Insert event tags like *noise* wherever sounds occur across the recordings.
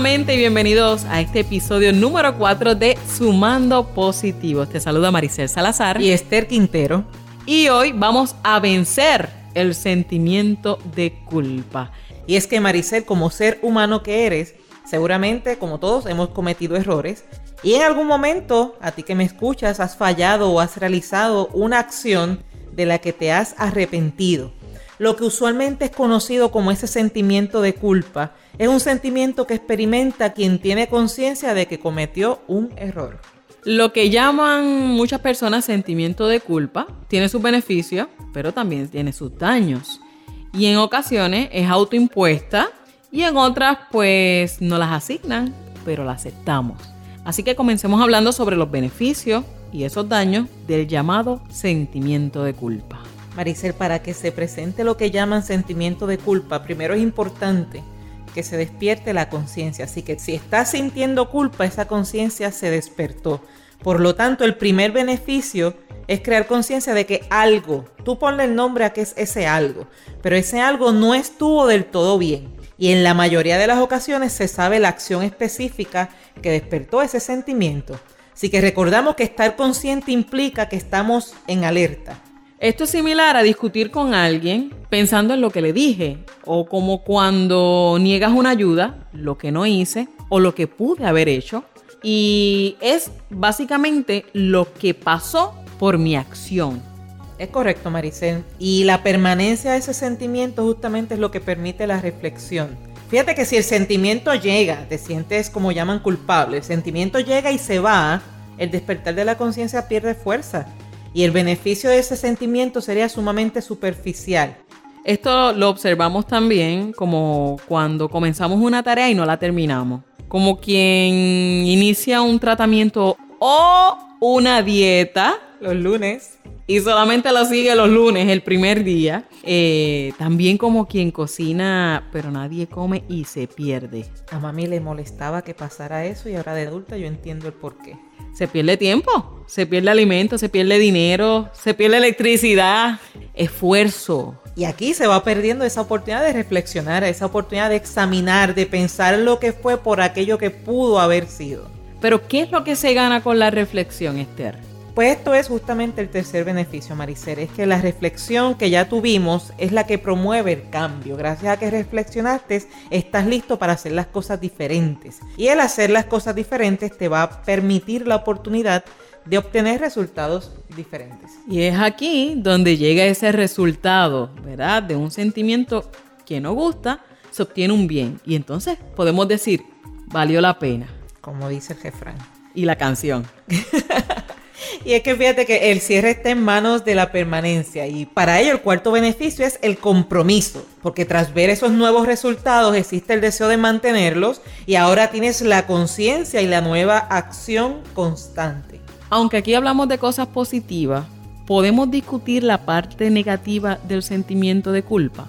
nuevamente y bienvenidos a este episodio número 4 de Sumando Positivos. Te saluda Maricel Salazar y Esther Quintero. Y hoy vamos a vencer el sentimiento de culpa. Y es que Maricel, como ser humano que eres, seguramente como todos hemos cometido errores y en algún momento, a ti que me escuchas, has fallado o has realizado una acción de la que te has arrepentido. Lo que usualmente es conocido como ese sentimiento de culpa es un sentimiento que experimenta quien tiene conciencia de que cometió un error. Lo que llaman muchas personas sentimiento de culpa tiene sus beneficios, pero también tiene sus daños. Y en ocasiones es autoimpuesta y en otras pues no las asignan, pero la aceptamos. Así que comencemos hablando sobre los beneficios y esos daños del llamado sentimiento de culpa. Maricel, para que se presente lo que llaman sentimiento de culpa, primero es importante que se despierte la conciencia. Así que si estás sintiendo culpa, esa conciencia se despertó. Por lo tanto, el primer beneficio es crear conciencia de que algo, tú ponle el nombre a que es ese algo, pero ese algo no estuvo del todo bien. Y en la mayoría de las ocasiones se sabe la acción específica que despertó ese sentimiento. Así que recordamos que estar consciente implica que estamos en alerta. Esto es similar a discutir con alguien pensando en lo que le dije, o como cuando niegas una ayuda, lo que no hice o lo que pude haber hecho. Y es básicamente lo que pasó por mi acción. Es correcto, Maricel. Y la permanencia de ese sentimiento justamente es lo que permite la reflexión. Fíjate que si el sentimiento llega, te sientes como llaman culpable, el sentimiento llega y se va, el despertar de la conciencia pierde fuerza. Y el beneficio de ese sentimiento sería sumamente superficial. Esto lo observamos también como cuando comenzamos una tarea y no la terminamos. Como quien inicia un tratamiento o una dieta los lunes y solamente lo sigue los lunes, el primer día. Eh, también como quien cocina, pero nadie come y se pierde. A mami le molestaba que pasara eso y ahora de adulta yo entiendo el por qué. Se pierde tiempo, se pierde alimento, se pierde dinero, se pierde electricidad, esfuerzo. Y aquí se va perdiendo esa oportunidad de reflexionar, esa oportunidad de examinar, de pensar lo que fue por aquello que pudo haber sido. Pero ¿qué es lo que se gana con la reflexión, Esther? Pues esto es justamente el tercer beneficio, Maricer, es que la reflexión que ya tuvimos es la que promueve el cambio. Gracias a que reflexionaste, estás listo para hacer las cosas diferentes. Y el hacer las cosas diferentes te va a permitir la oportunidad de obtener resultados diferentes. Y es aquí donde llega ese resultado, ¿verdad? De un sentimiento que no gusta, se obtiene un bien. Y entonces podemos decir, valió la pena. Como dice el jefrán. Y la canción. *laughs* Y es que fíjate que el cierre está en manos de la permanencia y para ello el cuarto beneficio es el compromiso, porque tras ver esos nuevos resultados existe el deseo de mantenerlos y ahora tienes la conciencia y la nueva acción constante. Aunque aquí hablamos de cosas positivas, podemos discutir la parte negativa del sentimiento de culpa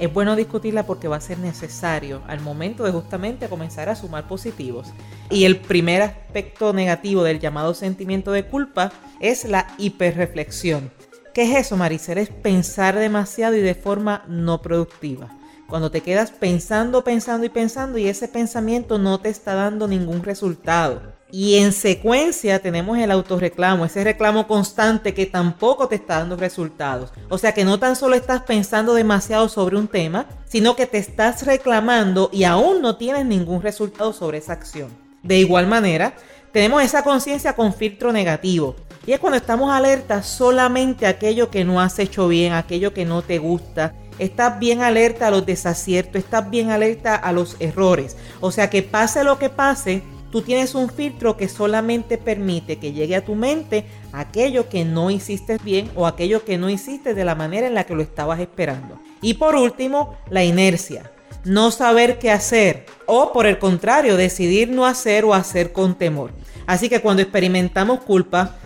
es bueno discutirla porque va a ser necesario al momento de justamente comenzar a sumar positivos. Y el primer aspecto negativo del llamado sentimiento de culpa es la hiperreflexión. ¿Qué es eso, Maricel? Es pensar demasiado y de forma no productiva. Cuando te quedas pensando, pensando y pensando y ese pensamiento no te está dando ningún resultado. Y en secuencia tenemos el autorreclamo, ese reclamo constante que tampoco te está dando resultados. O sea que no tan solo estás pensando demasiado sobre un tema, sino que te estás reclamando y aún no tienes ningún resultado sobre esa acción. De igual manera, tenemos esa conciencia con filtro negativo. Y es cuando estamos alerta solamente a aquello que no has hecho bien, aquello que no te gusta. Estás bien alerta a los desaciertos, estás bien alerta a los errores. O sea que pase lo que pase, Tú tienes un filtro que solamente permite que llegue a tu mente aquello que no hiciste bien o aquello que no hiciste de la manera en la que lo estabas esperando. Y por último, la inercia. No saber qué hacer o por el contrario, decidir no hacer o hacer con temor. Así que cuando experimentamos culpa,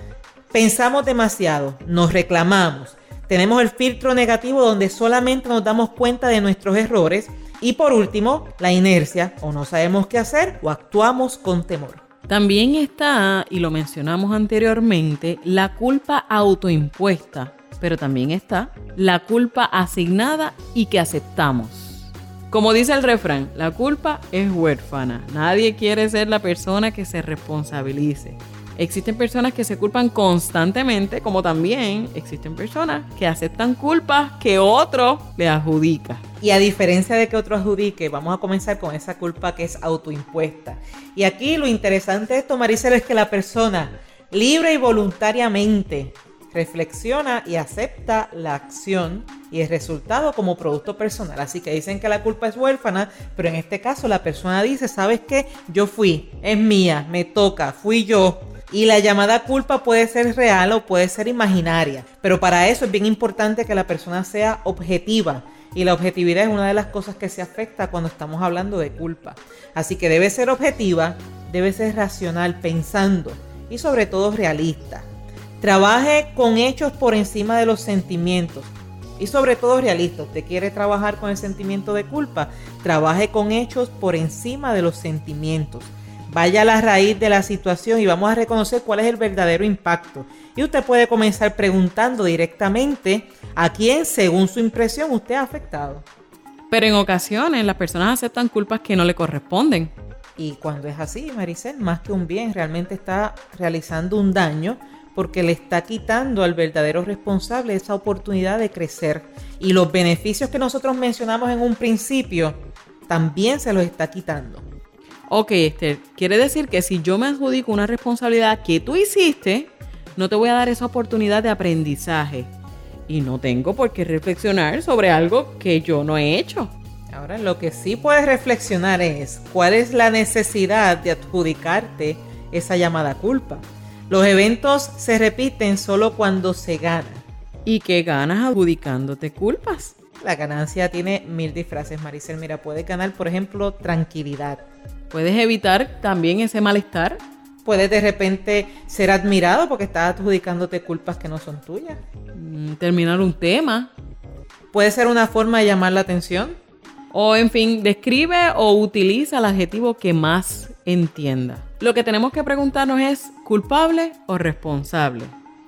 pensamos demasiado, nos reclamamos, tenemos el filtro negativo donde solamente nos damos cuenta de nuestros errores y por último, la inercia, o no sabemos qué hacer o actuamos con temor. También está, y lo mencionamos anteriormente, la culpa autoimpuesta, pero también está la culpa asignada y que aceptamos. Como dice el refrán, la culpa es huérfana. Nadie quiere ser la persona que se responsabilice. Existen personas que se culpan constantemente, como también existen personas que aceptan culpas que otro le adjudica. Y a diferencia de que otro adjudique, vamos a comenzar con esa culpa que es autoimpuesta. Y aquí lo interesante de esto, Maricel, es que la persona libre y voluntariamente reflexiona y acepta la acción y el resultado como producto personal. Así que dicen que la culpa es huérfana, pero en este caso la persona dice, ¿sabes qué? Yo fui, es mía, me toca, fui yo. Y la llamada culpa puede ser real o puede ser imaginaria, pero para eso es bien importante que la persona sea objetiva. Y la objetividad es una de las cosas que se afecta cuando estamos hablando de culpa. Así que debe ser objetiva, debe ser racional, pensando y sobre todo realista. Trabaje con hechos por encima de los sentimientos y sobre todo realista. Usted quiere trabajar con el sentimiento de culpa, trabaje con hechos por encima de los sentimientos. Vaya a la raíz de la situación y vamos a reconocer cuál es el verdadero impacto. Y usted puede comenzar preguntando directamente a quién, según su impresión, usted ha afectado. Pero en ocasiones las personas aceptan culpas que no le corresponden. Y cuando es así, Maricel, más que un bien, realmente está realizando un daño porque le está quitando al verdadero responsable esa oportunidad de crecer. Y los beneficios que nosotros mencionamos en un principio, también se los está quitando. Ok, Esther, quiere decir que si yo me adjudico una responsabilidad que tú hiciste, no te voy a dar esa oportunidad de aprendizaje. Y no tengo por qué reflexionar sobre algo que yo no he hecho. Ahora, lo que sí puedes reflexionar es cuál es la necesidad de adjudicarte esa llamada culpa. Los eventos se repiten solo cuando se gana. ¿Y qué ganas adjudicándote culpas? La ganancia tiene mil disfraces, Maricel. Mira, puedes ganar, por ejemplo, tranquilidad, Puedes evitar también ese malestar. Puedes de repente ser admirado porque estás adjudicándote culpas que no son tuyas. Mm, terminar un tema. Puede ser una forma de llamar la atención. O en fin, describe o utiliza el adjetivo que más entienda. Lo que tenemos que preguntarnos es culpable o responsable.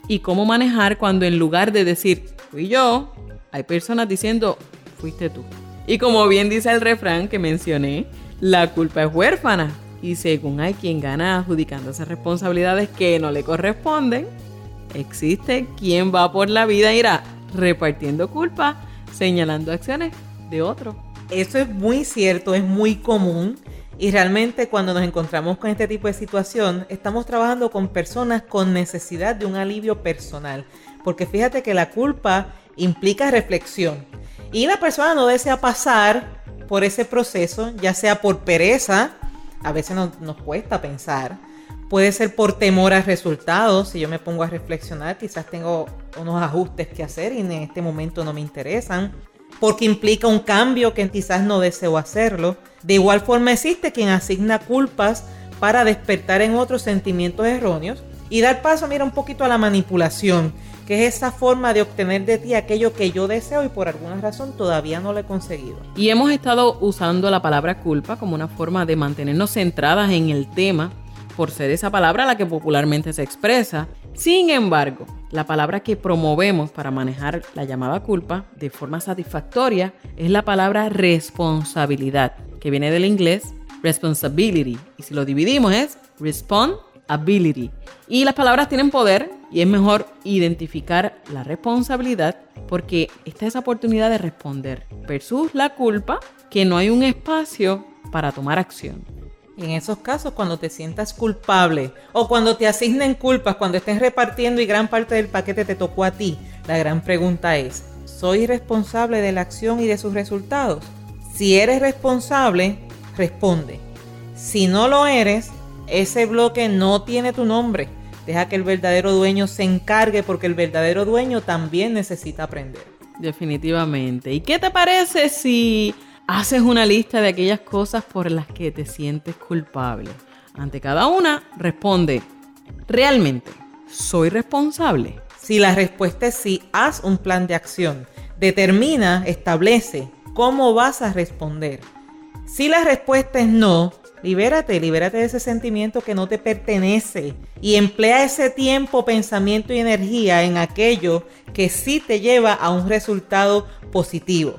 Y cómo manejar cuando en lugar de decir fui yo, hay personas diciendo fuiste tú. Y como bien dice el refrán que mencioné, la culpa es huérfana y según hay quien gana adjudicando esas responsabilidades que no le corresponden, existe quien va por la vida irá repartiendo culpa, señalando acciones de otro. Eso es muy cierto, es muy común y realmente cuando nos encontramos con este tipo de situación, estamos trabajando con personas con necesidad de un alivio personal. Porque fíjate que la culpa implica reflexión. Y la persona no desea pasar por ese proceso, ya sea por pereza, a veces nos, nos cuesta pensar, puede ser por temor a resultados, si yo me pongo a reflexionar, quizás tengo unos ajustes que hacer y en este momento no me interesan, porque implica un cambio que quizás no deseo hacerlo. De igual forma existe quien asigna culpas para despertar en otros sentimientos erróneos y dar paso, mira, un poquito a la manipulación que es esa forma de obtener de ti aquello que yo deseo y por alguna razón todavía no lo he conseguido. Y hemos estado usando la palabra culpa como una forma de mantenernos centradas en el tema por ser esa palabra la que popularmente se expresa. Sin embargo, la palabra que promovemos para manejar la llamada culpa de forma satisfactoria es la palabra responsabilidad, que viene del inglés responsibility. Y si lo dividimos es responsibility. Y las palabras tienen poder y es mejor identificar la responsabilidad porque esta es la oportunidad de responder versus la culpa que no hay un espacio para tomar acción. Y en esos casos, cuando te sientas culpable o cuando te asignen culpas, cuando estés repartiendo y gran parte del paquete te tocó a ti, la gran pregunta es, ¿soy responsable de la acción y de sus resultados? Si eres responsable, responde. Si no lo eres, ese bloque no tiene tu nombre Deja que el verdadero dueño se encargue porque el verdadero dueño también necesita aprender. Definitivamente. ¿Y qué te parece si haces una lista de aquellas cosas por las que te sientes culpable? Ante cada una, responde, ¿realmente soy responsable? Si la respuesta es sí, haz un plan de acción. Determina, establece cómo vas a responder. Si la respuesta es no, Libérate, libérate de ese sentimiento que no te pertenece y emplea ese tiempo, pensamiento y energía en aquello que sí te lleva a un resultado positivo.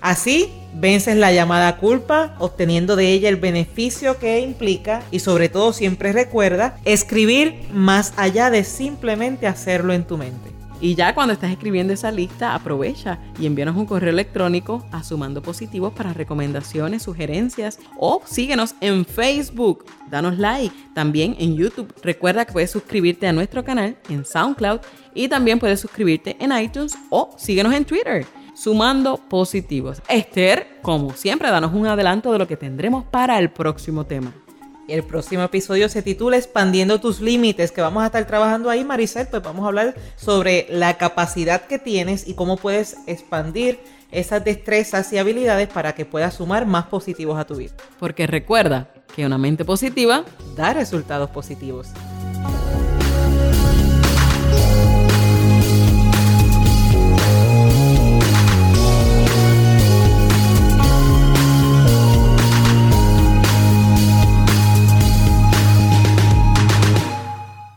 Así vences la llamada culpa, obteniendo de ella el beneficio que implica y sobre todo siempre recuerda escribir más allá de simplemente hacerlo en tu mente. Y ya cuando estás escribiendo esa lista, aprovecha y envíanos un correo electrónico a Sumando Positivos para recomendaciones, sugerencias o síguenos en Facebook. Danos like. También en YouTube. Recuerda que puedes suscribirte a nuestro canal en SoundCloud y también puedes suscribirte en iTunes o síguenos en Twitter. Sumando Positivos. Esther, como siempre, danos un adelanto de lo que tendremos para el próximo tema. El próximo episodio se titula Expandiendo tus límites, que vamos a estar trabajando ahí, Maricel, pues vamos a hablar sobre la capacidad que tienes y cómo puedes expandir esas destrezas y habilidades para que puedas sumar más positivos a tu vida. Porque recuerda que una mente positiva da resultados positivos.